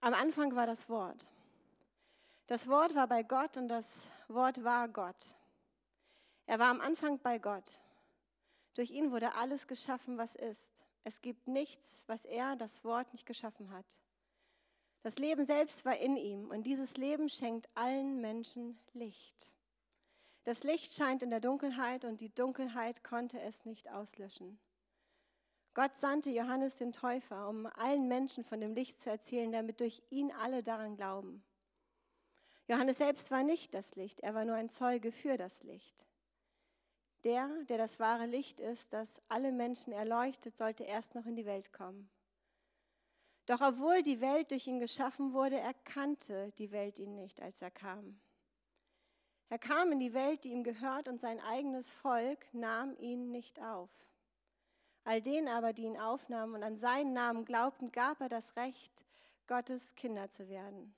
Am Anfang war das Wort. Das Wort war bei Gott und das Wort war Gott. Er war am Anfang bei Gott. Durch ihn wurde alles geschaffen, was ist. Es gibt nichts, was er, das Wort, nicht geschaffen hat. Das Leben selbst war in ihm und dieses Leben schenkt allen Menschen Licht. Das Licht scheint in der Dunkelheit und die Dunkelheit konnte es nicht auslöschen. Gott sandte Johannes den Täufer, um allen Menschen von dem Licht zu erzählen, damit durch ihn alle daran glauben. Johannes selbst war nicht das Licht, er war nur ein Zeuge für das Licht. Der, der das wahre Licht ist, das alle Menschen erleuchtet, sollte erst noch in die Welt kommen. Doch obwohl die Welt durch ihn geschaffen wurde, erkannte die Welt ihn nicht, als er kam. Er kam in die Welt, die ihm gehört, und sein eigenes Volk nahm ihn nicht auf. All denen aber, die ihn aufnahmen und an seinen Namen glaubten, gab er das Recht, Gottes Kinder zu werden.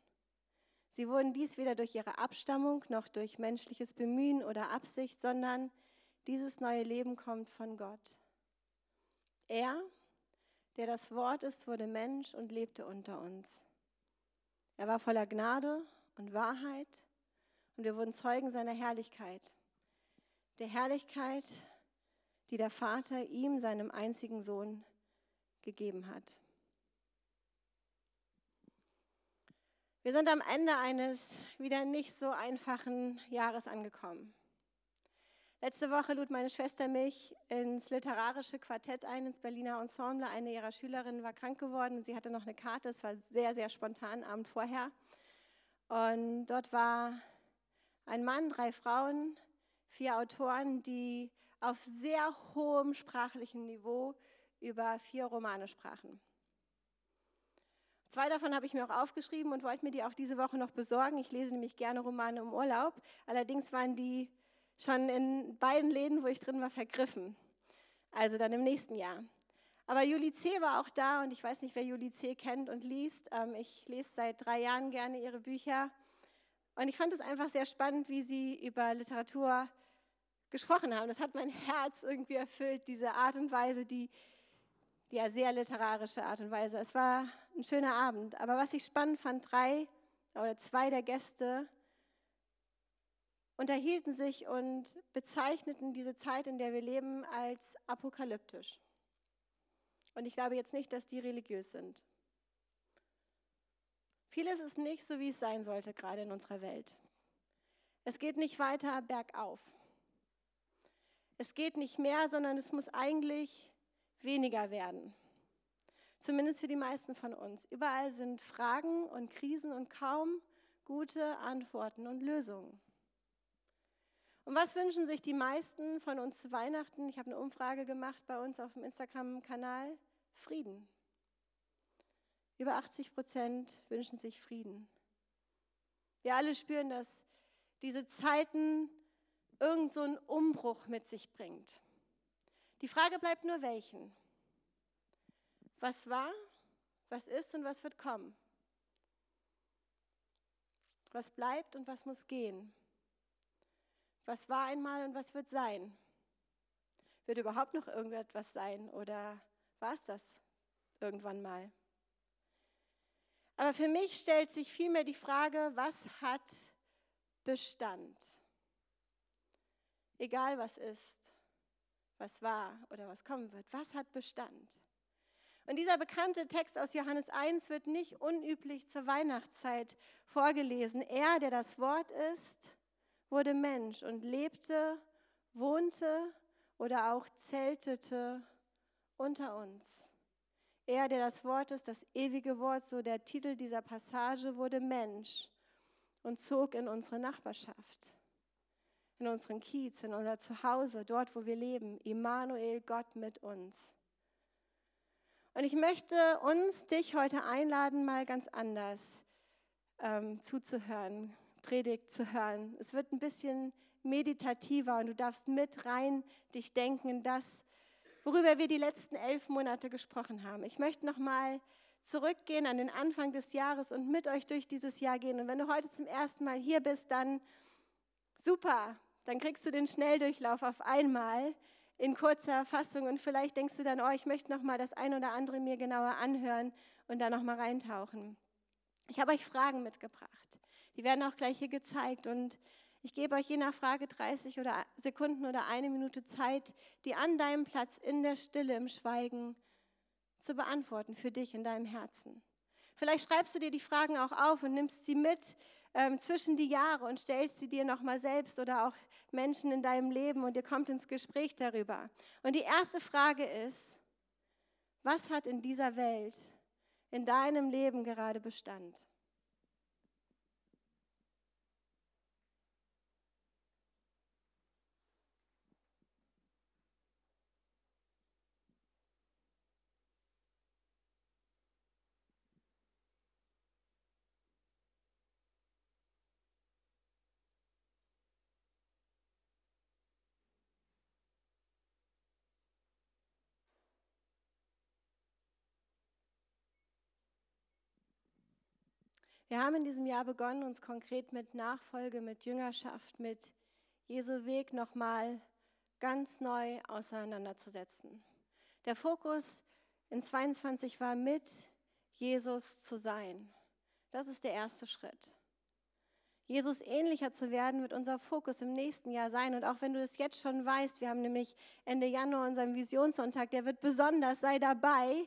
Sie wurden dies weder durch ihre Abstammung noch durch menschliches Bemühen oder Absicht, sondern dieses neue Leben kommt von Gott. Er, der das Wort ist, wurde Mensch und lebte unter uns. Er war voller Gnade und Wahrheit und wir wurden Zeugen seiner Herrlichkeit. Der Herrlichkeit, die der Vater ihm, seinem einzigen Sohn, gegeben hat. Wir sind am Ende eines wieder nicht so einfachen Jahres angekommen. Letzte Woche lud meine Schwester mich ins literarische Quartett ein, ins Berliner Ensemble. Eine ihrer Schülerinnen war krank geworden und sie hatte noch eine Karte. Es war sehr, sehr spontan, Abend vorher. Und dort war ein Mann, drei Frauen, vier Autoren, die auf sehr hohem sprachlichem Niveau über vier Romane sprachen. Zwei davon habe ich mir auch aufgeschrieben und wollte mir die auch diese Woche noch besorgen. Ich lese nämlich gerne Romane im Urlaub. Allerdings waren die schon in beiden Läden, wo ich drin war, vergriffen. Also dann im nächsten Jahr. Aber Julie C. war auch da und ich weiß nicht, wer Julie C. kennt und liest. Ähm, ich lese seit drei Jahren gerne ihre Bücher. Und ich fand es einfach sehr spannend, wie sie über Literatur gesprochen haben. Das hat mein Herz irgendwie erfüllt, diese Art und Weise, die ja sehr literarische Art und Weise. Es war ein schöner Abend. Aber was ich spannend fand, drei oder zwei der Gäste unterhielten sich und bezeichneten diese Zeit, in der wir leben, als apokalyptisch. Und ich glaube jetzt nicht, dass die religiös sind. Vieles ist nicht so, wie es sein sollte, gerade in unserer Welt. Es geht nicht weiter bergauf. Es geht nicht mehr, sondern es muss eigentlich weniger werden. Zumindest für die meisten von uns. Überall sind Fragen und Krisen und kaum gute Antworten und Lösungen. Und was wünschen sich die meisten von uns zu Weihnachten? Ich habe eine Umfrage gemacht bei uns auf dem Instagram-Kanal. Frieden. Über 80 Prozent wünschen sich Frieden. Wir alle spüren, dass diese Zeiten irgend so einen Umbruch mit sich bringt. Die Frage bleibt nur, welchen? Was war, was ist und was wird kommen? Was bleibt und was muss gehen? Was war einmal und was wird sein? Wird überhaupt noch irgendetwas sein oder war es das irgendwann mal? Aber für mich stellt sich vielmehr die Frage, was hat Bestand? Egal was ist, was war oder was kommen wird, was hat Bestand? Und dieser bekannte Text aus Johannes 1 wird nicht unüblich zur Weihnachtszeit vorgelesen. Er, der das Wort ist, wurde Mensch und lebte, wohnte oder auch zeltete unter uns. Er, der das Wort ist, das ewige Wort, so der Titel dieser Passage, wurde Mensch und zog in unsere Nachbarschaft in unseren Kiez, in unser Zuhause, dort, wo wir leben. Immanuel, Gott mit uns. Und ich möchte uns, dich heute einladen, mal ganz anders ähm, zuzuhören, Predigt zu hören. Es wird ein bisschen meditativer und du darfst mit rein dich denken in das, worüber wir die letzten elf Monate gesprochen haben. Ich möchte noch mal zurückgehen an den Anfang des Jahres und mit euch durch dieses Jahr gehen. Und wenn du heute zum ersten Mal hier bist, dann super, dann kriegst du den Schnelldurchlauf auf einmal in kurzer Fassung und vielleicht denkst du dann, oh, ich möchte noch mal das ein oder andere mir genauer anhören und da noch mal reintauchen. Ich habe euch Fragen mitgebracht. Die werden auch gleich hier gezeigt und ich gebe euch je nach Frage 30 oder Sekunden oder eine Minute Zeit, die an deinem Platz in der Stille, im Schweigen zu beantworten für dich in deinem Herzen. Vielleicht schreibst du dir die Fragen auch auf und nimmst sie mit ähm, zwischen die Jahre und stellst sie dir nochmal selbst oder auch Menschen in deinem Leben und ihr kommt ins Gespräch darüber. Und die erste Frage ist, was hat in dieser Welt, in deinem Leben gerade Bestand? Wir haben in diesem Jahr begonnen, uns konkret mit Nachfolge, mit Jüngerschaft, mit Jesu Weg nochmal ganz neu auseinanderzusetzen. Der Fokus in 22 war, mit Jesus zu sein. Das ist der erste Schritt. Jesus ähnlicher zu werden, wird unser Fokus im nächsten Jahr sein. Und auch wenn du das jetzt schon weißt, wir haben nämlich Ende Januar unseren Visionssonntag, der wird besonders, sei dabei.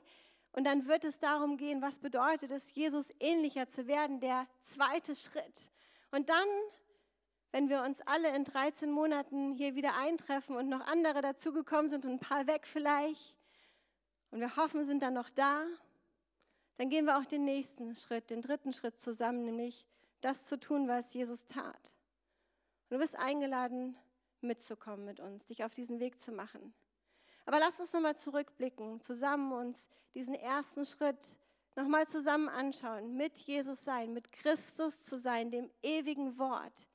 Und dann wird es darum gehen, was bedeutet es, Jesus ähnlicher zu werden, der zweite Schritt. Und dann, wenn wir uns alle in 13 Monaten hier wieder eintreffen und noch andere dazugekommen sind und ein paar weg vielleicht, und wir hoffen, sind dann noch da, dann gehen wir auch den nächsten Schritt, den dritten Schritt zusammen, nämlich das zu tun, was Jesus tat. Und du bist eingeladen, mitzukommen mit uns, dich auf diesen Weg zu machen. Aber lass uns nochmal zurückblicken, zusammen uns diesen ersten Schritt nochmal zusammen anschauen, mit Jesus sein, mit Christus zu sein, dem ewigen Wort,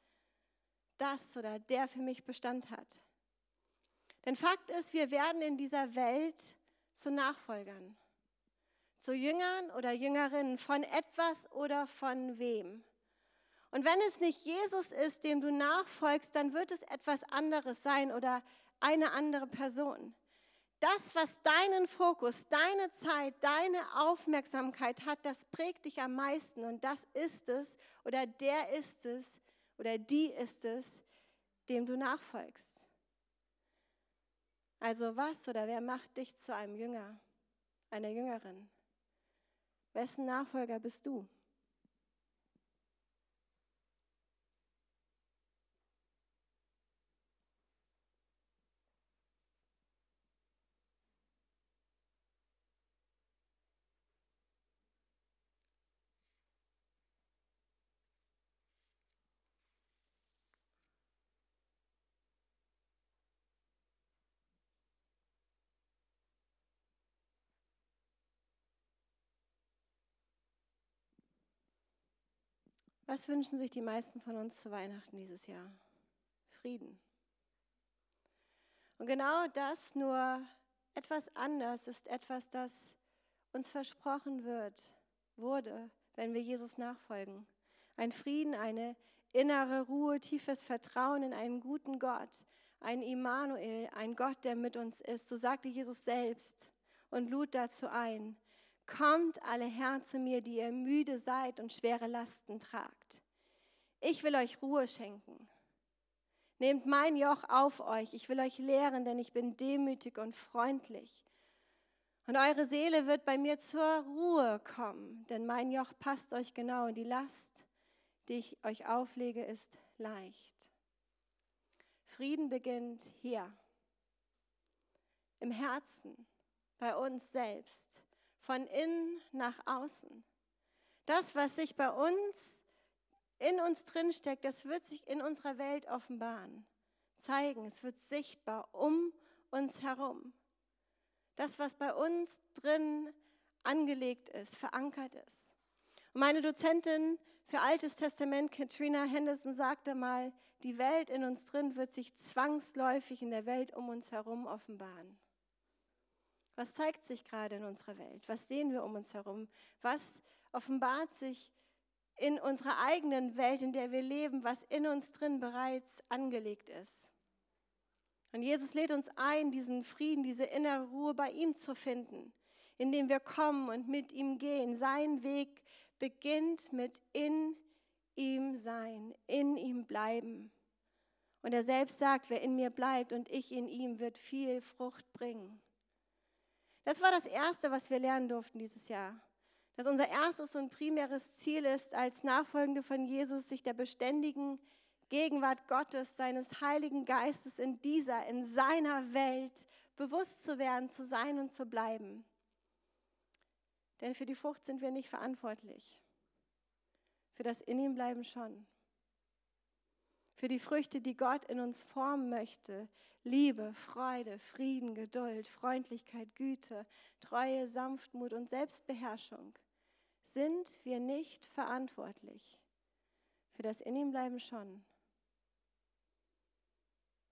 das oder der für mich Bestand hat. Denn Fakt ist, wir werden in dieser Welt zu Nachfolgern, zu Jüngern oder Jüngerinnen von etwas oder von wem. Und wenn es nicht Jesus ist, dem du nachfolgst, dann wird es etwas anderes sein oder eine andere Person das, was deinen Fokus, deine Zeit, deine Aufmerksamkeit hat, das prägt dich am meisten. Und das ist es oder der ist es oder die ist es, dem du nachfolgst. Also was oder wer macht dich zu einem Jünger, einer Jüngerin? Wessen Nachfolger bist du? Was wünschen sich die meisten von uns zu Weihnachten dieses Jahr? Frieden. Und genau das, nur etwas anders, ist etwas, das uns versprochen wird, wurde, wenn wir Jesus nachfolgen. Ein Frieden, eine innere Ruhe, tiefes Vertrauen in einen guten Gott, ein Immanuel, ein Gott, der mit uns ist. So sagte Jesus selbst und lud dazu ein. Kommt alle her zu mir, die ihr müde seid und schwere Lasten tragt. Ich will euch Ruhe schenken. Nehmt mein Joch auf euch. Ich will euch lehren, denn ich bin demütig und freundlich. Und eure Seele wird bei mir zur Ruhe kommen, denn mein Joch passt euch genau und die Last, die ich euch auflege, ist leicht. Frieden beginnt hier, im Herzen, bei uns selbst von innen nach außen. Das, was sich bei uns, in uns drinsteckt, das wird sich in unserer Welt offenbaren, zeigen. Es wird sichtbar um uns herum. Das, was bei uns drin angelegt ist, verankert ist. Und meine Dozentin für Altes Testament, Katrina Henderson, sagte mal, die Welt in uns drin wird sich zwangsläufig in der Welt um uns herum offenbaren. Was zeigt sich gerade in unserer Welt? Was sehen wir um uns herum? Was offenbart sich in unserer eigenen Welt, in der wir leben, was in uns drin bereits angelegt ist? Und Jesus lädt uns ein, diesen Frieden, diese innere Ruhe bei ihm zu finden, indem wir kommen und mit ihm gehen, seinen Weg beginnt mit in ihm sein, in ihm bleiben. Und er selbst sagt, wer in mir bleibt und ich in ihm, wird viel Frucht bringen. Das war das Erste, was wir lernen durften dieses Jahr. Dass unser erstes und primäres Ziel ist, als Nachfolgende von Jesus, sich der beständigen Gegenwart Gottes, seines Heiligen Geistes in dieser, in seiner Welt bewusst zu werden, zu sein und zu bleiben. Denn für die Frucht sind wir nicht verantwortlich. Für das In ihm bleiben schon. Für die Früchte, die Gott in uns formen möchte. Liebe, Freude, Frieden, Geduld, Freundlichkeit, Güte, Treue, Sanftmut und Selbstbeherrschung sind wir nicht verantwortlich. Für das In ihm bleiben schon.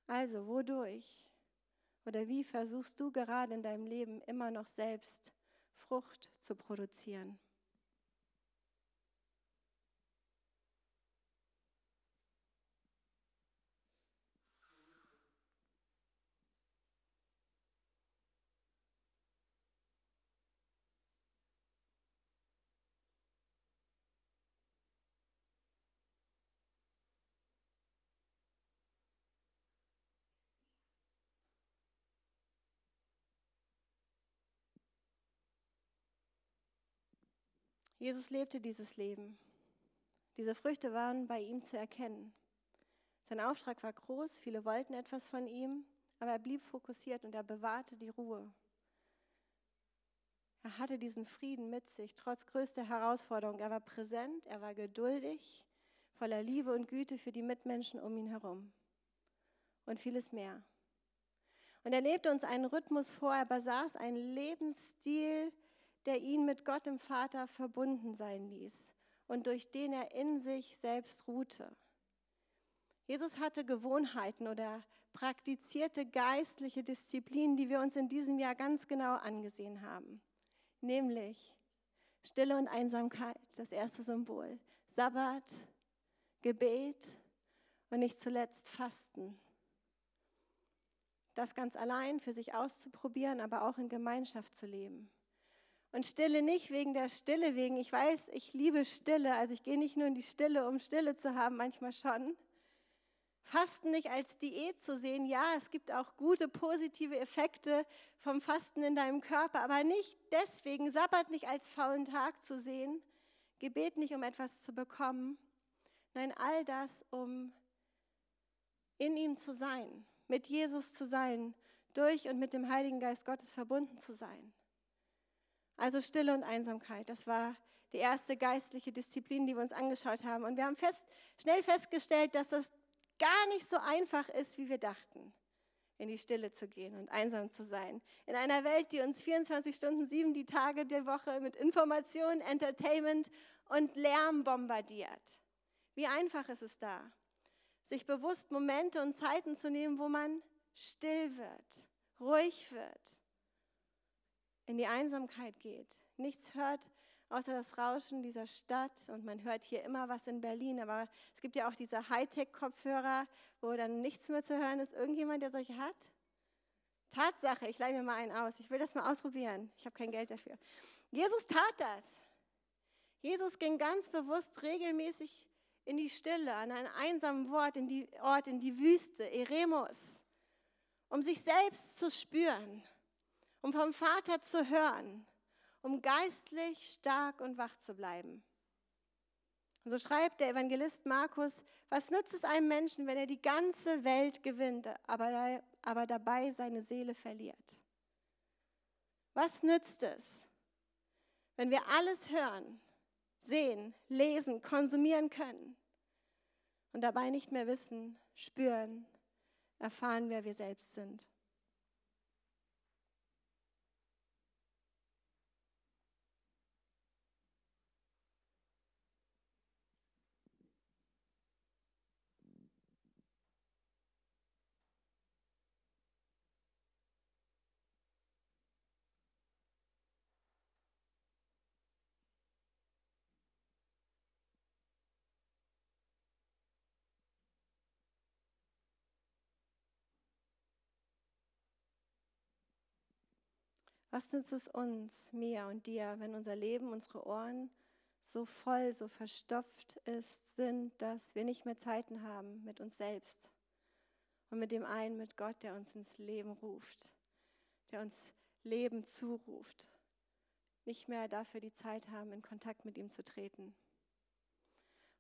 Also, wodurch oder wie versuchst du gerade in deinem Leben immer noch selbst Frucht zu produzieren? Jesus lebte dieses Leben. Diese Früchte waren bei ihm zu erkennen. Sein Auftrag war groß, viele wollten etwas von ihm, aber er blieb fokussiert und er bewahrte die Ruhe. Er hatte diesen Frieden mit sich, trotz größter Herausforderung. Er war präsent, er war geduldig, voller Liebe und Güte für die Mitmenschen um ihn herum. Und vieles mehr. Und er lebte uns einen Rhythmus vor, er besaß einen Lebensstil, der ihn mit Gott dem Vater verbunden sein ließ und durch den er in sich selbst ruhte. Jesus hatte Gewohnheiten oder praktizierte geistliche Disziplinen, die wir uns in diesem Jahr ganz genau angesehen haben. Nämlich Stille und Einsamkeit, das erste Symbol, Sabbat, Gebet und nicht zuletzt Fasten. Das ganz allein für sich auszuprobieren, aber auch in Gemeinschaft zu leben. Und Stille nicht wegen der Stille wegen. Ich weiß, ich liebe Stille. Also ich gehe nicht nur in die Stille, um Stille zu haben, manchmal schon. Fasten nicht als Diät zu sehen. Ja, es gibt auch gute positive Effekte vom Fasten in deinem Körper, aber nicht deswegen. Sabbat nicht als faulen Tag zu sehen. Gebet nicht, um etwas zu bekommen. Nein, all das, um in ihm zu sein, mit Jesus zu sein, durch und mit dem Heiligen Geist Gottes verbunden zu sein. Also Stille und Einsamkeit, das war die erste geistliche Disziplin, die wir uns angeschaut haben. Und wir haben fest, schnell festgestellt, dass das gar nicht so einfach ist, wie wir dachten, in die Stille zu gehen und einsam zu sein. In einer Welt, die uns 24 Stunden, sieben die Tage der Woche mit Information, Entertainment und Lärm bombardiert. Wie einfach ist es da, sich bewusst Momente und Zeiten zu nehmen, wo man still wird, ruhig wird, in die Einsamkeit geht, nichts hört außer das Rauschen dieser Stadt und man hört hier immer was in Berlin, aber es gibt ja auch diese Hightech-Kopfhörer, wo dann nichts mehr zu hören ist. Irgendjemand, der solche hat? Tatsache, ich leihe mir mal einen aus. Ich will das mal ausprobieren. Ich habe kein Geld dafür. Jesus tat das. Jesus ging ganz bewusst regelmäßig in die Stille, an einen einsamen Ort, in die, Ort, in die Wüste, Eremus, um sich selbst zu spüren um vom Vater zu hören, um geistlich stark und wach zu bleiben. Und so schreibt der Evangelist Markus, was nützt es einem Menschen, wenn er die ganze Welt gewinnt, aber, aber dabei seine Seele verliert? Was nützt es, wenn wir alles hören, sehen, lesen, konsumieren können und dabei nicht mehr wissen, spüren, erfahren, wer wir selbst sind? Was nützt es uns, mir und dir, wenn unser Leben, unsere Ohren so voll, so verstopft ist, sind, dass wir nicht mehr Zeiten haben mit uns selbst und mit dem einen, mit Gott, der uns ins Leben ruft, der uns Leben zuruft, nicht mehr dafür die Zeit haben, in Kontakt mit ihm zu treten.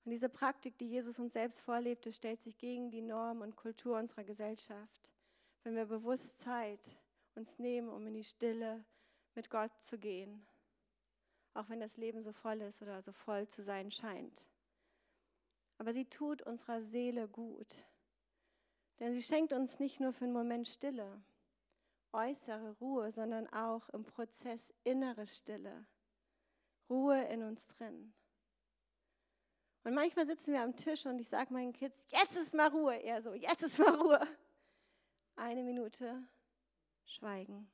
Und diese Praktik, die Jesus uns selbst vorlebte, stellt sich gegen die Norm und Kultur unserer Gesellschaft. Wenn wir bewusst Zeit uns nehmen, um in die Stille mit Gott zu gehen, auch wenn das Leben so voll ist oder so voll zu sein scheint. Aber sie tut unserer Seele gut, denn sie schenkt uns nicht nur für einen Moment Stille, äußere Ruhe, sondern auch im Prozess innere Stille, Ruhe in uns drin. Und manchmal sitzen wir am Tisch und ich sage meinen Kids, jetzt ist mal Ruhe. Eher so, jetzt ist mal Ruhe. Eine Minute Schweigen.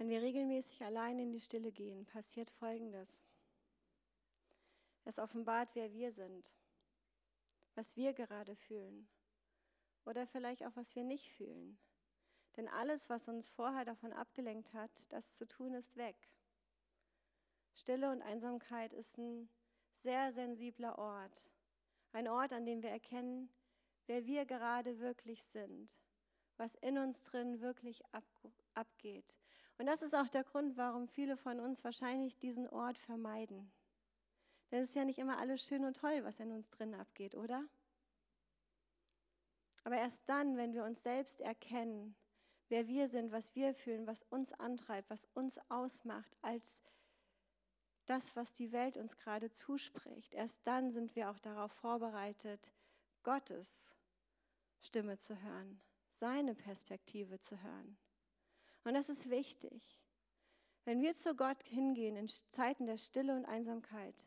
Wenn wir regelmäßig allein in die Stille gehen, passiert Folgendes. Es offenbart, wer wir sind, was wir gerade fühlen oder vielleicht auch, was wir nicht fühlen. Denn alles, was uns vorher davon abgelenkt hat, das zu tun, ist weg. Stille und Einsamkeit ist ein sehr sensibler Ort. Ein Ort, an dem wir erkennen, wer wir gerade wirklich sind, was in uns drin wirklich abgeht. Und das ist auch der Grund, warum viele von uns wahrscheinlich diesen Ort vermeiden. Denn es ist ja nicht immer alles schön und toll, was in uns drin abgeht, oder? Aber erst dann, wenn wir uns selbst erkennen, wer wir sind, was wir fühlen, was uns antreibt, was uns ausmacht, als das, was die Welt uns gerade zuspricht, erst dann sind wir auch darauf vorbereitet, Gottes Stimme zu hören, seine Perspektive zu hören. Und das ist wichtig. Wenn wir zu Gott hingehen in Zeiten der Stille und Einsamkeit,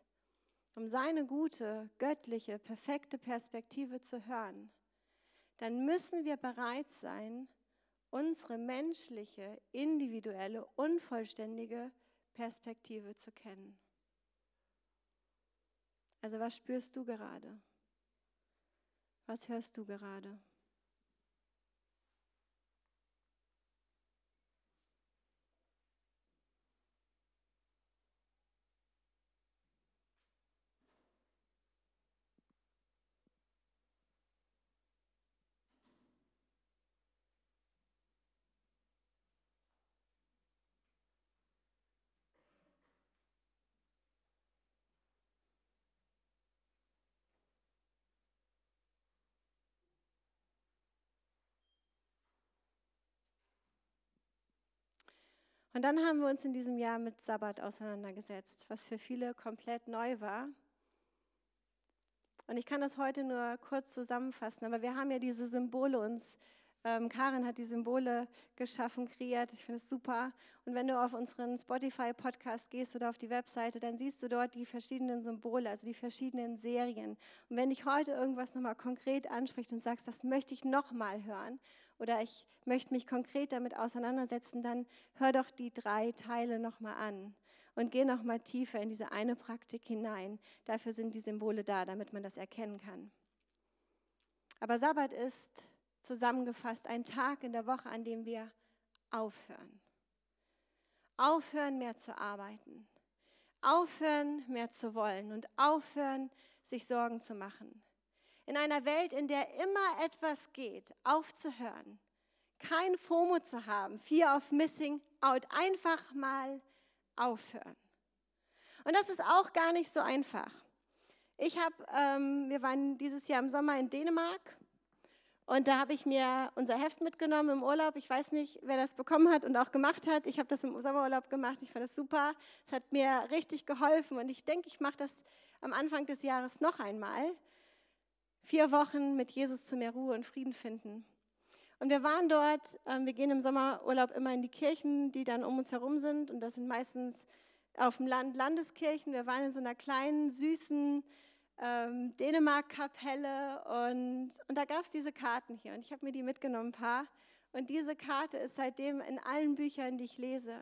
um seine gute, göttliche, perfekte Perspektive zu hören, dann müssen wir bereit sein, unsere menschliche, individuelle, unvollständige Perspektive zu kennen. Also was spürst du gerade? Was hörst du gerade? Und dann haben wir uns in diesem Jahr mit Sabbat auseinandergesetzt, was für viele komplett neu war. Und ich kann das heute nur kurz zusammenfassen, aber wir haben ja diese Symbole uns, ähm, Karin hat die Symbole geschaffen, kreiert, ich finde es super. Und wenn du auf unseren Spotify-Podcast gehst oder auf die Webseite, dann siehst du dort die verschiedenen Symbole, also die verschiedenen Serien. Und wenn dich heute irgendwas nochmal konkret anspricht und sagst, das möchte ich nochmal hören oder ich möchte mich konkret damit auseinandersetzen, dann hör doch die drei Teile nochmal an und geh nochmal tiefer in diese eine Praktik hinein. Dafür sind die Symbole da, damit man das erkennen kann. Aber Sabbat ist zusammengefasst ein Tag in der Woche, an dem wir aufhören. Aufhören, mehr zu arbeiten. Aufhören, mehr zu wollen und aufhören, sich Sorgen zu machen in einer Welt, in der immer etwas geht, aufzuhören, kein FOMO zu haben, Fear of Missing out, einfach mal aufhören. Und das ist auch gar nicht so einfach. Ich habe, ähm, wir waren dieses Jahr im Sommer in Dänemark und da habe ich mir unser Heft mitgenommen im Urlaub. Ich weiß nicht, wer das bekommen hat und auch gemacht hat. Ich habe das im Sommerurlaub gemacht. Ich fand das super. Es hat mir richtig geholfen und ich denke, ich mache das am Anfang des Jahres noch einmal. Vier Wochen mit Jesus zu mehr Ruhe und Frieden finden. Und wir waren dort, ähm, wir gehen im Sommerurlaub immer in die Kirchen, die dann um uns herum sind. Und das sind meistens auf dem Land Landeskirchen. Wir waren in so einer kleinen, süßen ähm, Dänemark-Kapelle und, und da gab es diese Karten hier und ich habe mir die mitgenommen, ein paar. Und diese Karte ist seitdem in allen Büchern, die ich lese.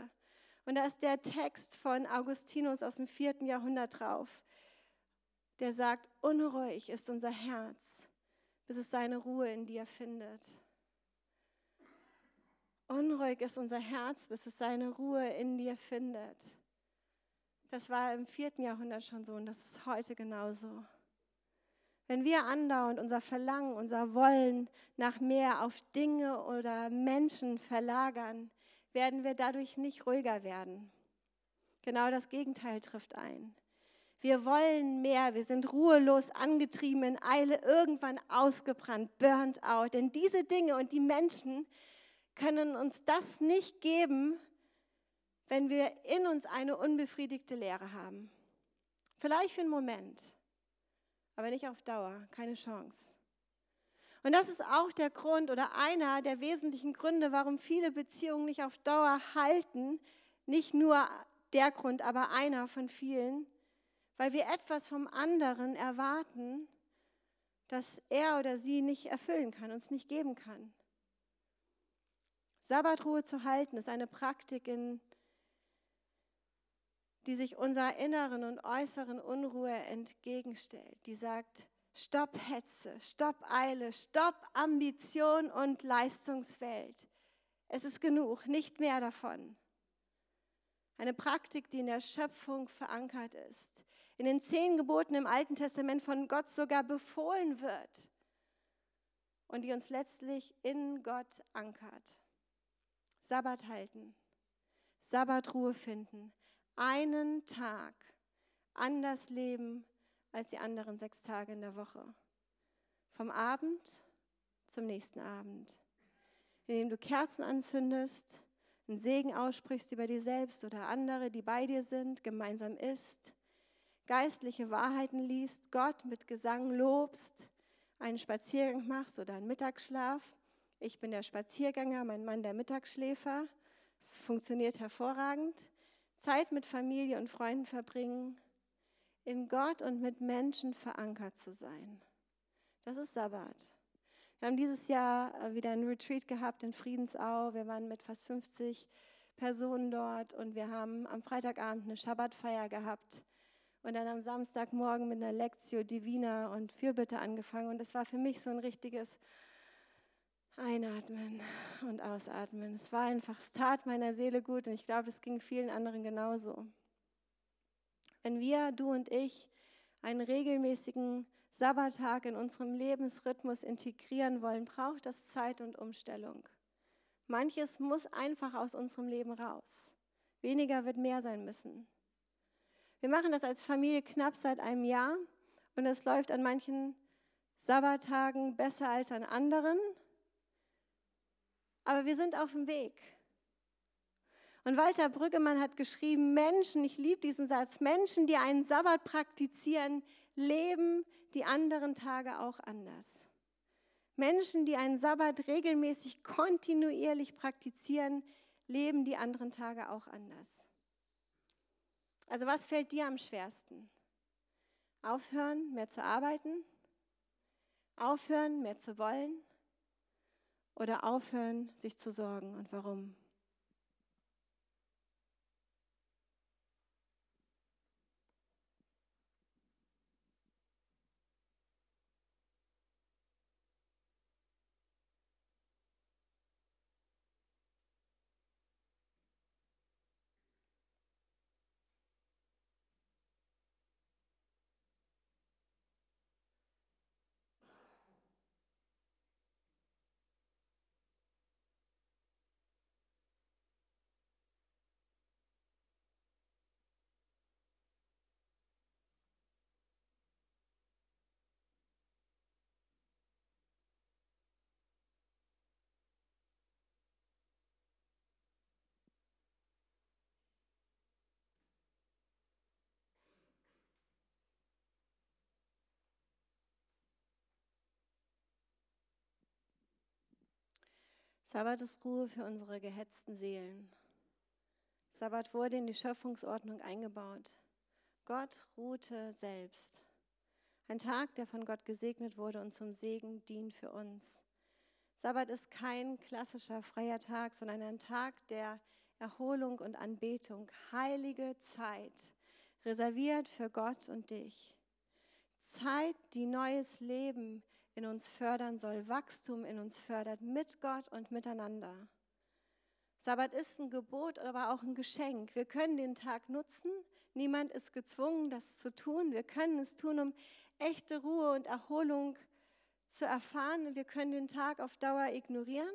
Und da ist der Text von Augustinus aus dem vierten Jahrhundert drauf, der sagt, unruhig ist unser Herz, bis es seine Ruhe in dir findet. Unruhig ist unser Herz, bis es seine Ruhe in dir findet. Das war im vierten Jahrhundert schon so und das ist heute genauso. Wenn wir andauernd unser Verlangen, unser Wollen nach mehr auf Dinge oder Menschen verlagern, werden wir dadurch nicht ruhiger werden. Genau das Gegenteil trifft ein. Wir wollen mehr, wir sind ruhelos angetrieben, in Eile, irgendwann ausgebrannt, burnt out. Denn diese Dinge und die Menschen können uns das nicht geben, wenn wir in uns eine unbefriedigte Leere haben. Vielleicht für einen Moment, aber nicht auf Dauer, keine Chance. Und das ist auch der Grund oder einer der wesentlichen Gründe, warum viele Beziehungen nicht auf Dauer halten. Nicht nur der Grund, aber einer von vielen, weil wir etwas vom anderen erwarten, das er oder sie nicht erfüllen kann, uns nicht geben kann. Sabbatruhe zu halten ist eine Praktik in die sich unserer inneren und äußeren Unruhe entgegenstellt, die sagt, Stopp Hetze, Stopp Eile, Stopp Ambition und Leistungswelt. Es ist genug, nicht mehr davon. Eine Praktik, die in der Schöpfung verankert ist, in den zehn Geboten im Alten Testament von Gott sogar befohlen wird und die uns letztlich in Gott ankert. Sabbat halten, Sabbatruhe finden, einen Tag anders leben als die anderen sechs Tage in der Woche. Vom Abend zum nächsten Abend. Indem du Kerzen anzündest, einen Segen aussprichst über dir selbst oder andere, die bei dir sind, gemeinsam isst, geistliche Wahrheiten liest, Gott mit Gesang lobst, einen Spaziergang machst oder einen Mittagsschlaf. Ich bin der Spaziergänger, mein Mann der Mittagsschläfer. Es funktioniert hervorragend. Zeit mit Familie und Freunden verbringen, in Gott und mit Menschen verankert zu sein. Das ist Sabbat. Wir haben dieses Jahr äh, wieder ein Retreat gehabt in Friedensau. Wir waren mit fast 50 Personen dort und wir haben am Freitagabend eine Schabbatfeier gehabt und dann am Samstagmorgen mit einer Lectio Divina und Fürbitte angefangen. Und das war für mich so ein richtiges Einatmen und ausatmen. Es war einfach, es tat meiner Seele gut und ich glaube, es ging vielen anderen genauso. Wenn wir, du und ich, einen regelmäßigen Sabbattag in unserem Lebensrhythmus integrieren wollen, braucht das Zeit und Umstellung. Manches muss einfach aus unserem Leben raus. Weniger wird mehr sein müssen. Wir machen das als Familie knapp seit einem Jahr und es läuft an manchen Sabbattagen besser als an anderen aber wir sind auf dem Weg. Und Walter Brüggemann hat geschrieben, Menschen, ich liebe diesen Satz, Menschen, die einen Sabbat praktizieren, leben die anderen Tage auch anders. Menschen, die einen Sabbat regelmäßig, kontinuierlich praktizieren, leben die anderen Tage auch anders. Also was fällt dir am schwersten? Aufhören, mehr zu arbeiten? Aufhören, mehr zu wollen? Oder aufhören, sich zu sorgen und warum? Sabbat ist Ruhe für unsere gehetzten Seelen. Sabbat wurde in die Schöpfungsordnung eingebaut. Gott ruhte selbst. Ein Tag, der von Gott gesegnet wurde und zum Segen dient für uns. Sabbat ist kein klassischer freier Tag, sondern ein Tag der Erholung und Anbetung, heilige Zeit, reserviert für Gott und dich. Zeit, die neues Leben in uns fördern soll, Wachstum in uns fördert, mit Gott und miteinander. Sabbat ist ein Gebot, aber auch ein Geschenk. Wir können den Tag nutzen. Niemand ist gezwungen, das zu tun. Wir können es tun, um echte Ruhe und Erholung zu erfahren. Wir können den Tag auf Dauer ignorieren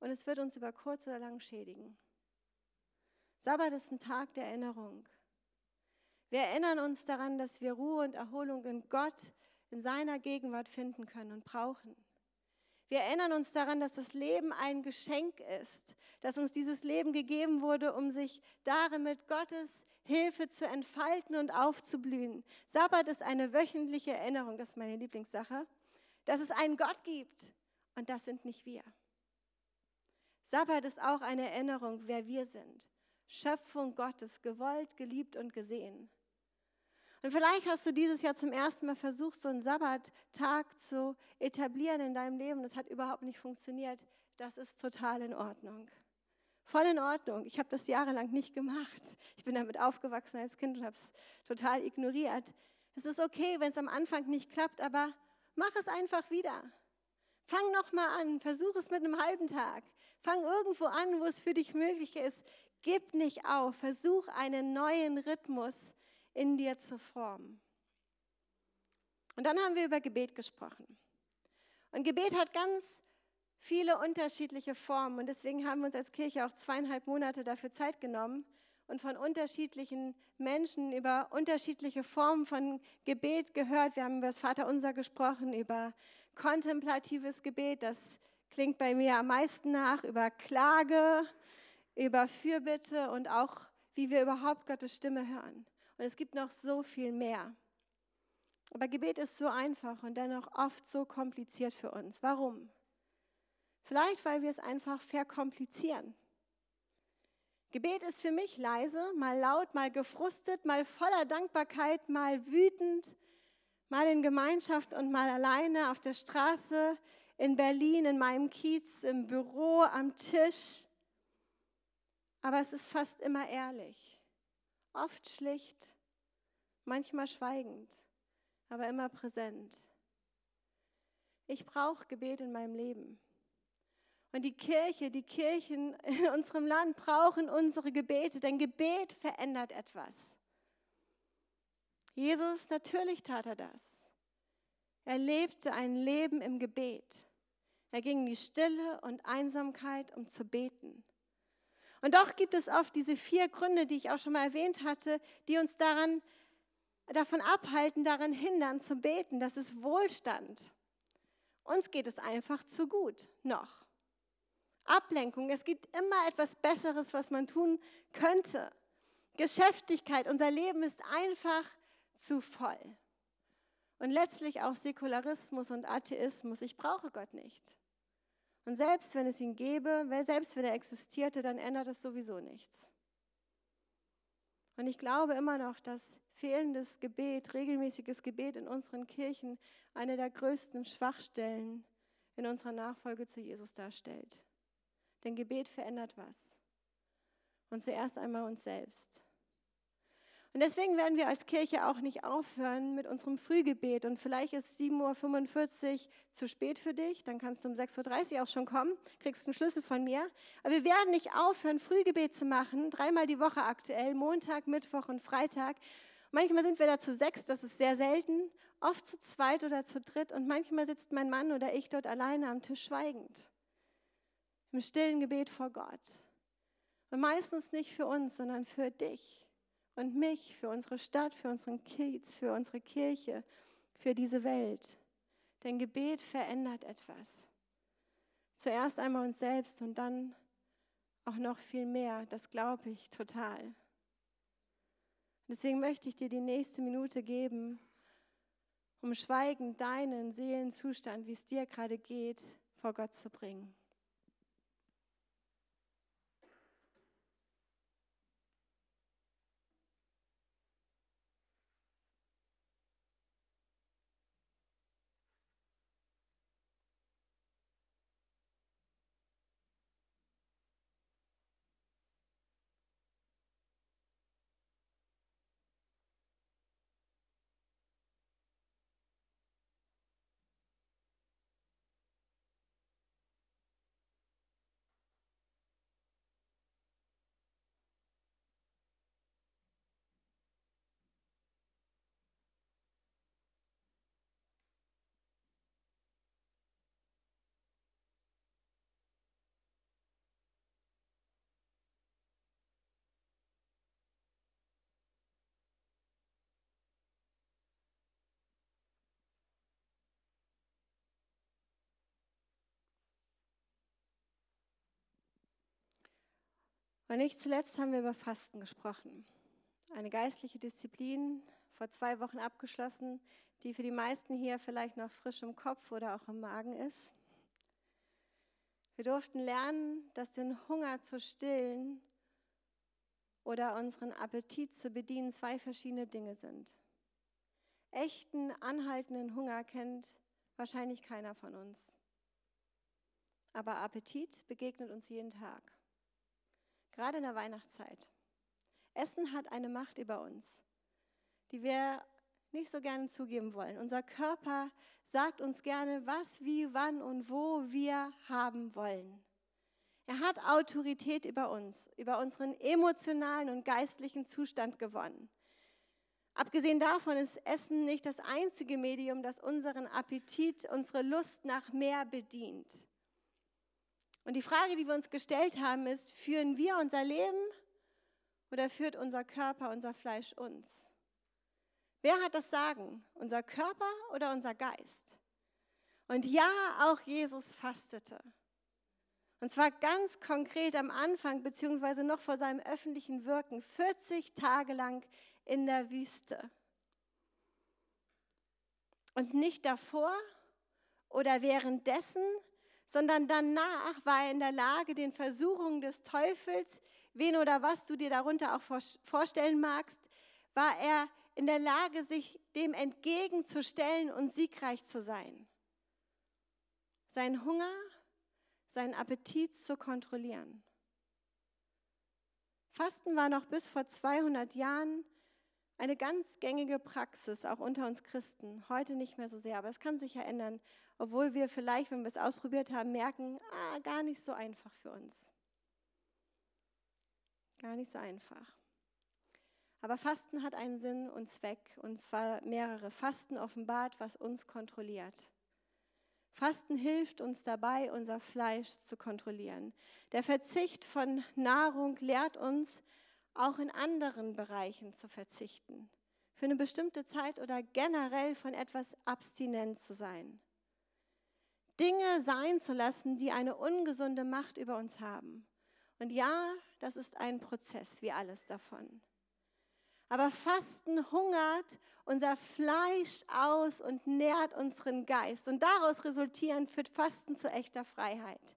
und es wird uns über kurz oder lang schädigen. Sabbat ist ein Tag der Erinnerung. Wir erinnern uns daran, dass wir Ruhe und Erholung in Gott, in seiner Gegenwart finden können und brauchen. Wir erinnern uns daran, dass das Leben ein Geschenk ist, dass uns dieses Leben gegeben wurde, um sich darin mit Gottes Hilfe zu entfalten und aufzublühen. Sabbat ist eine wöchentliche Erinnerung, das ist meine Lieblingssache, dass es einen Gott gibt und das sind nicht wir. Sabbat ist auch eine Erinnerung, wer wir sind. Schöpfung Gottes, gewollt, geliebt und gesehen. Und vielleicht hast du dieses Jahr zum ersten Mal versucht, so einen Sabbattag zu etablieren in deinem Leben. Das hat überhaupt nicht funktioniert. Das ist total in Ordnung. Voll in Ordnung. Ich habe das jahrelang nicht gemacht. Ich bin damit aufgewachsen als Kind und habe es total ignoriert. Es ist okay, wenn es am Anfang nicht klappt, aber mach es einfach wieder. Fang noch mal an, versuch es mit einem halben Tag. Fang irgendwo an, wo es für dich möglich ist. Gib nicht auf, versuch einen neuen Rhythmus in dir zu formen. Und dann haben wir über Gebet gesprochen. Und Gebet hat ganz viele unterschiedliche Formen. Und deswegen haben wir uns als Kirche auch zweieinhalb Monate dafür Zeit genommen und von unterschiedlichen Menschen über unterschiedliche Formen von Gebet gehört. Wir haben über das Vaterunser gesprochen, über kontemplatives Gebet, das klingt bei mir am meisten nach, über Klage, über Fürbitte und auch, wie wir überhaupt Gottes Stimme hören. Und es gibt noch so viel mehr. Aber Gebet ist so einfach und dennoch oft so kompliziert für uns. Warum? Vielleicht, weil wir es einfach verkomplizieren. Gebet ist für mich leise, mal laut, mal gefrustet, mal voller Dankbarkeit, mal wütend, mal in Gemeinschaft und mal alleine auf der Straße, in Berlin, in meinem Kiez, im Büro, am Tisch. Aber es ist fast immer ehrlich oft schlicht, manchmal schweigend, aber immer präsent. Ich brauche Gebet in meinem Leben. Und die Kirche, die Kirchen in unserem Land brauchen unsere Gebete, denn Gebet verändert etwas. Jesus, natürlich tat er das. Er lebte ein Leben im Gebet. Er ging in die Stille und Einsamkeit, um zu beten. Und doch gibt es oft diese vier Gründe, die ich auch schon mal erwähnt hatte, die uns daran, davon abhalten, daran hindern zu beten. Das ist Wohlstand. Uns geht es einfach zu gut noch. Ablenkung, es gibt immer etwas Besseres, was man tun könnte. Geschäftigkeit, unser Leben ist einfach zu voll. Und letztlich auch Säkularismus und Atheismus. Ich brauche Gott nicht. Und selbst wenn es ihn gäbe, selbst wenn er existierte, dann ändert es sowieso nichts. Und ich glaube immer noch, dass fehlendes Gebet, regelmäßiges Gebet in unseren Kirchen eine der größten Schwachstellen in unserer Nachfolge zu Jesus darstellt. Denn Gebet verändert was. Und zuerst einmal uns selbst. Und deswegen werden wir als Kirche auch nicht aufhören mit unserem Frühgebet. Und vielleicht ist 7.45 Uhr zu spät für dich, dann kannst du um 6.30 Uhr auch schon kommen, kriegst einen Schlüssel von mir. Aber wir werden nicht aufhören, Frühgebet zu machen, dreimal die Woche aktuell, Montag, Mittwoch und Freitag. Manchmal sind wir da zu sechs, das ist sehr selten, oft zu zweit oder zu dritt. Und manchmal sitzt mein Mann oder ich dort alleine am Tisch schweigend, im stillen Gebet vor Gott. Und meistens nicht für uns, sondern für dich und mich, für unsere Stadt, für unseren Kiez, für unsere Kirche, für diese Welt. Denn Gebet verändert etwas. Zuerst einmal uns selbst und dann auch noch viel mehr. Das glaube ich total. Deswegen möchte ich dir die nächste Minute geben, um schweigend deinen Seelenzustand, wie es dir gerade geht, vor Gott zu bringen. Und nicht zuletzt haben wir über Fasten gesprochen. Eine geistliche Disziplin, vor zwei Wochen abgeschlossen, die für die meisten hier vielleicht noch frisch im Kopf oder auch im Magen ist. Wir durften lernen, dass den Hunger zu stillen oder unseren Appetit zu bedienen zwei verschiedene Dinge sind. Echten, anhaltenden Hunger kennt wahrscheinlich keiner von uns. Aber Appetit begegnet uns jeden Tag, gerade in der Weihnachtszeit. Essen hat eine Macht über uns, die wir nicht so gerne zugeben wollen. Unser Körper sagt uns gerne, was, wie, wann und wo wir haben wollen. Er hat Autorität über uns, über unseren emotionalen und geistlichen Zustand gewonnen. Abgesehen davon ist Essen nicht das einzige Medium, das unseren Appetit, unsere Lust nach mehr bedient. Und die Frage, die wir uns gestellt haben, ist, führen wir unser Leben oder führt unser Körper, unser Fleisch uns? Wer hat das Sagen? Unser Körper oder unser Geist? Und ja, auch Jesus fastete. Und zwar ganz konkret am Anfang, beziehungsweise noch vor seinem öffentlichen Wirken, 40 Tage lang in der Wüste. Und nicht davor oder währenddessen, sondern danach war er in der Lage, den Versuchungen des Teufels, wen oder was du dir darunter auch vorstellen magst, war er in der Lage, sich dem entgegenzustellen und siegreich zu sein. Sein Hunger, seinen Appetit zu kontrollieren. Fasten war noch bis vor 200 Jahren eine ganz gängige Praxis, auch unter uns Christen. Heute nicht mehr so sehr, aber es kann sich ja ändern, obwohl wir vielleicht, wenn wir es ausprobiert haben, merken, ah, gar nicht so einfach für uns. Gar nicht so einfach. Aber Fasten hat einen Sinn und Zweck, und zwar mehrere. Fasten offenbart, was uns kontrolliert. Fasten hilft uns dabei, unser Fleisch zu kontrollieren. Der Verzicht von Nahrung lehrt uns, auch in anderen Bereichen zu verzichten. Für eine bestimmte Zeit oder generell von etwas abstinent zu sein. Dinge sein zu lassen, die eine ungesunde Macht über uns haben. Und ja, das ist ein Prozess, wie alles davon. Aber Fasten hungert unser Fleisch aus und nährt unseren Geist. Und daraus resultierend führt Fasten zu echter Freiheit,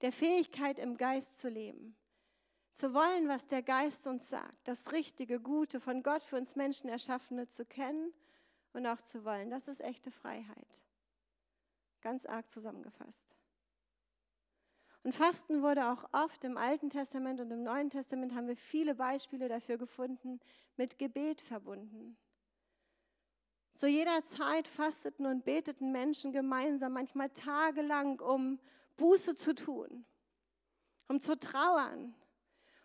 der Fähigkeit im Geist zu leben, zu wollen, was der Geist uns sagt, das Richtige, Gute, von Gott für uns Menschen erschaffene zu kennen und auch zu wollen. Das ist echte Freiheit. Ganz arg zusammengefasst. Und Fasten wurde auch oft im Alten Testament und im Neuen Testament haben wir viele Beispiele dafür gefunden, mit Gebet verbunden. Zu jeder Zeit fasteten und beteten Menschen gemeinsam, manchmal tagelang, um Buße zu tun, um zu trauern,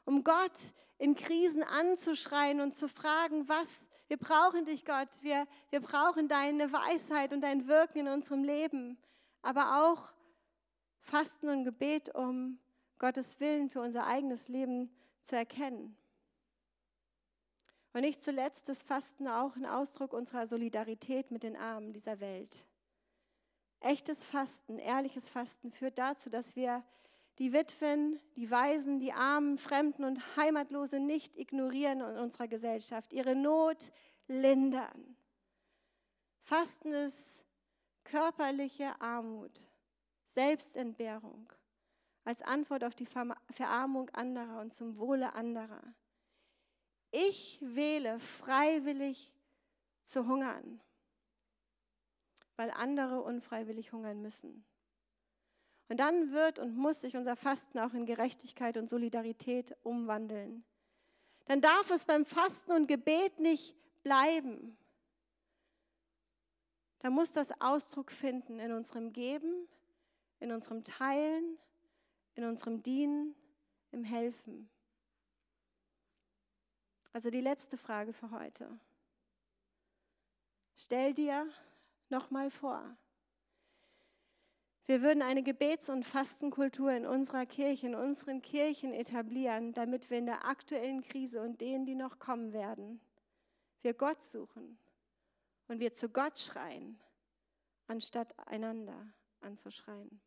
um Gott in Krisen anzuschreien und zu fragen, was, wir brauchen dich, Gott, wir, wir brauchen deine Weisheit und dein Wirken in unserem Leben, aber auch Fasten und Gebet, um Gottes Willen für unser eigenes Leben zu erkennen. Und nicht zuletzt ist Fasten auch ein Ausdruck unserer Solidarität mit den Armen dieser Welt. Echtes Fasten, ehrliches Fasten führt dazu, dass wir die Witwen, die Waisen, die Armen, Fremden und Heimatlose nicht ignorieren in unserer Gesellschaft, ihre Not lindern. Fasten ist körperliche Armut. Selbstentbehrung als Antwort auf die Verarmung anderer und zum Wohle anderer. Ich wähle freiwillig zu hungern, weil andere unfreiwillig hungern müssen. Und dann wird und muss sich unser Fasten auch in Gerechtigkeit und Solidarität umwandeln. Dann darf es beim Fasten und Gebet nicht bleiben. Da muss das Ausdruck finden in unserem Geben, in unserem Teilen, in unserem Dienen, im Helfen. Also die letzte Frage für heute. Stell dir nochmal vor, wir würden eine Gebets- und Fastenkultur in unserer Kirche, in unseren Kirchen etablieren, damit wir in der aktuellen Krise und denen, die noch kommen werden, wir Gott suchen und wir zu Gott schreien, anstatt einander anzuschreien.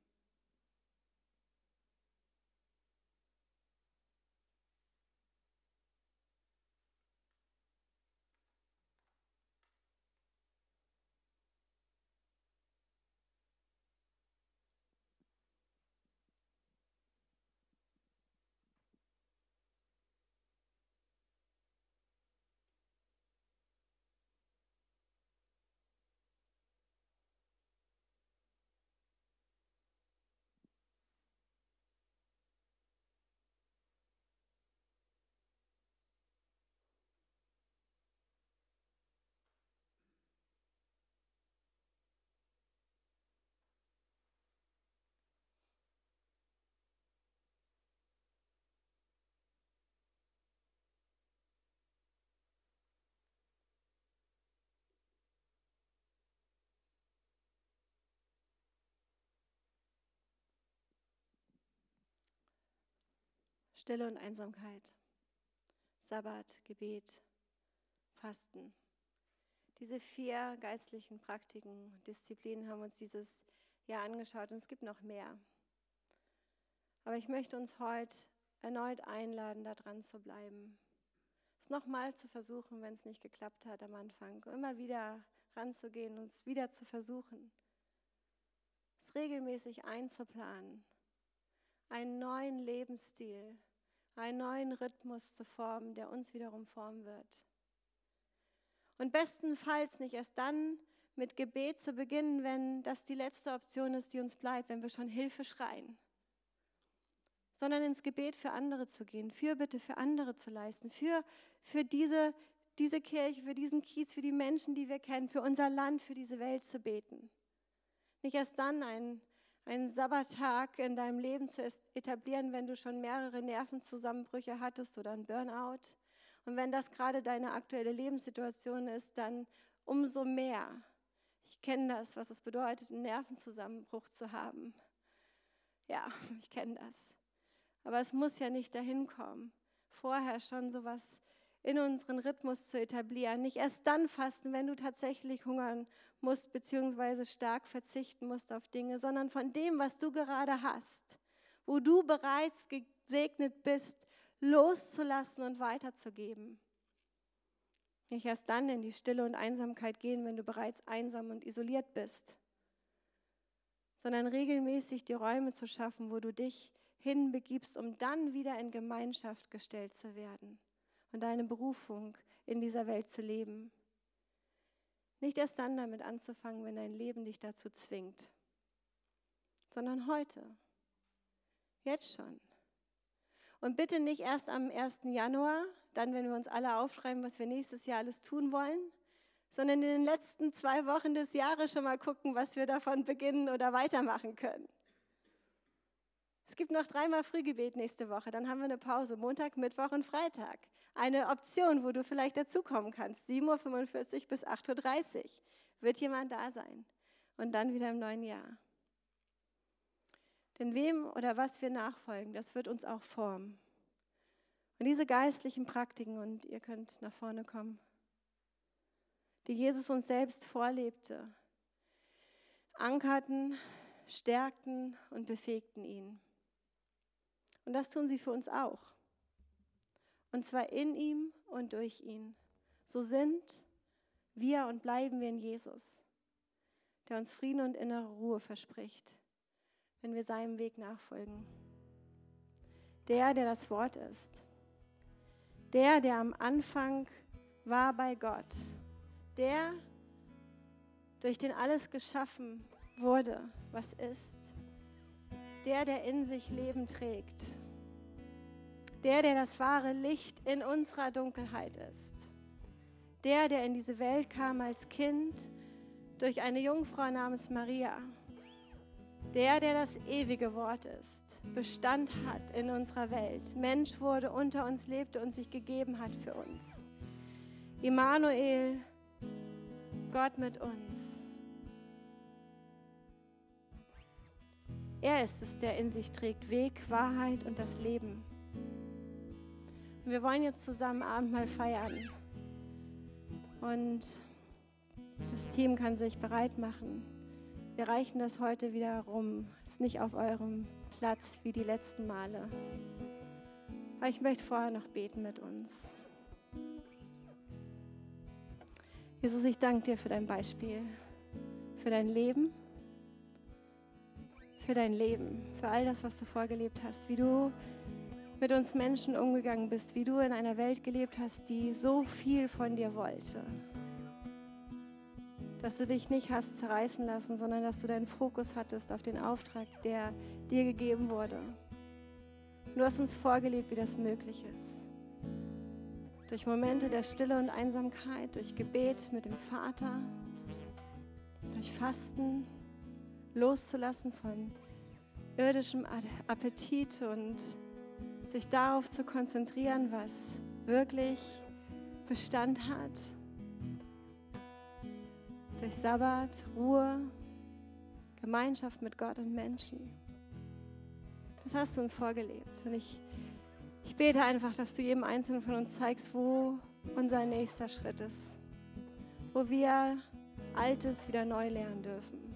Stille und Einsamkeit, Sabbat, Gebet, Fasten. Diese vier geistlichen Praktiken, Disziplinen haben uns dieses Jahr angeschaut und es gibt noch mehr. Aber ich möchte uns heute erneut einladen, da dran zu bleiben. Es nochmal zu versuchen, wenn es nicht geklappt hat am Anfang. Immer wieder ranzugehen und es wieder zu versuchen. Es regelmäßig einzuplanen. Einen neuen Lebensstil, einen neuen Rhythmus zu formen, der uns wiederum formen wird. Und bestenfalls nicht erst dann mit Gebet zu beginnen, wenn das die letzte Option ist, die uns bleibt, wenn wir schon Hilfe schreien sondern ins Gebet für andere zu gehen, Fürbitte für andere zu leisten, für, für diese, diese Kirche, für diesen Kiez, für die Menschen, die wir kennen, für unser Land, für diese Welt zu beten. Nicht erst dann einen, einen Sabbattag in deinem Leben zu etablieren, wenn du schon mehrere Nervenzusammenbrüche hattest oder ein Burnout. Und wenn das gerade deine aktuelle Lebenssituation ist, dann umso mehr. Ich kenne das, was es bedeutet, einen Nervenzusammenbruch zu haben. Ja, ich kenne das. Aber es muss ja nicht dahin kommen, vorher schon sowas in unseren Rhythmus zu etablieren. Nicht erst dann fasten, wenn du tatsächlich hungern musst, beziehungsweise stark verzichten musst auf Dinge, sondern von dem, was du gerade hast, wo du bereits gesegnet bist, loszulassen und weiterzugeben. Nicht erst dann in die Stille und Einsamkeit gehen, wenn du bereits einsam und isoliert bist, sondern regelmäßig die Räume zu schaffen, wo du dich hinbegibst, um dann wieder in Gemeinschaft gestellt zu werden und deine Berufung in dieser Welt zu leben. Nicht erst dann damit anzufangen, wenn dein Leben dich dazu zwingt, sondern heute, jetzt schon. Und bitte nicht erst am 1. Januar, dann, wenn wir uns alle aufschreiben, was wir nächstes Jahr alles tun wollen, sondern in den letzten zwei Wochen des Jahres schon mal gucken, was wir davon beginnen oder weitermachen können. Es gibt noch dreimal Frühgebet nächste Woche, dann haben wir eine Pause, Montag, Mittwoch und Freitag. Eine Option, wo du vielleicht dazukommen kannst, 7.45 Uhr bis 8.30 Uhr wird jemand da sein. Und dann wieder im neuen Jahr. Denn wem oder was wir nachfolgen, das wird uns auch formen. Und diese geistlichen Praktiken, und ihr könnt nach vorne kommen, die Jesus uns selbst vorlebte, ankerten, stärkten und befähigten ihn. Und das tun sie für uns auch. Und zwar in ihm und durch ihn. So sind wir und bleiben wir in Jesus, der uns Frieden und innere Ruhe verspricht, wenn wir seinem Weg nachfolgen. Der, der das Wort ist. Der, der am Anfang war bei Gott. Der, durch den alles geschaffen wurde, was ist der, der in sich Leben trägt, der, der das wahre Licht in unserer Dunkelheit ist, der, der in diese Welt kam als Kind durch eine Jungfrau namens Maria, der, der das ewige Wort ist, Bestand hat in unserer Welt, Mensch wurde, unter uns lebte und sich gegeben hat für uns. Immanuel, Gott mit uns. Er ist es, der in sich trägt Weg, Wahrheit und das Leben. Wir wollen jetzt zusammen Abendmahl feiern. Und das Team kann sich bereit machen. Wir reichen das heute wieder rum. Ist nicht auf eurem Platz wie die letzten Male. Aber ich möchte vorher noch beten mit uns. Jesus, ich danke dir für dein Beispiel, für dein Leben für dein Leben, für all das, was du vorgelebt hast, wie du mit uns Menschen umgegangen bist, wie du in einer Welt gelebt hast, die so viel von dir wollte. Dass du dich nicht hast zerreißen lassen, sondern dass du deinen Fokus hattest auf den Auftrag, der dir gegeben wurde. Du hast uns vorgelebt, wie das möglich ist. Durch Momente der Stille und Einsamkeit, durch Gebet mit dem Vater, durch Fasten, loszulassen von irdischem Appetit und sich darauf zu konzentrieren, was wirklich Bestand hat. Durch Sabbat, Ruhe, Gemeinschaft mit Gott und Menschen. Das hast du uns vorgelebt. Und ich Ich bete einfach, dass du jedem Einzelnen von uns zeigst, wo unser nächster Schritt ist, wo wir Altes wieder neu lernen dürfen,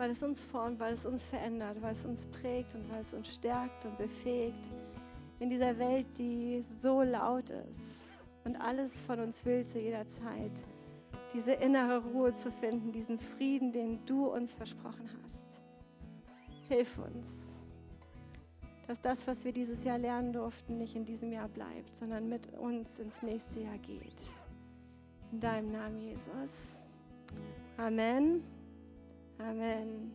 weil es uns formt, weil es uns verändert, weil es uns prägt und weil es uns stärkt und befähigt in dieser Welt, die so laut ist und alles von uns will zu jeder Zeit, diese innere Ruhe zu finden, diesen Frieden, den du uns versprochen hast. Hilf uns dass das, was wir dieses Jahr lernen durften, nicht in diesem Jahr bleibt, sondern mit uns ins nächste Jahr geht. In deinem Namen, Jesus. Amen. Amen.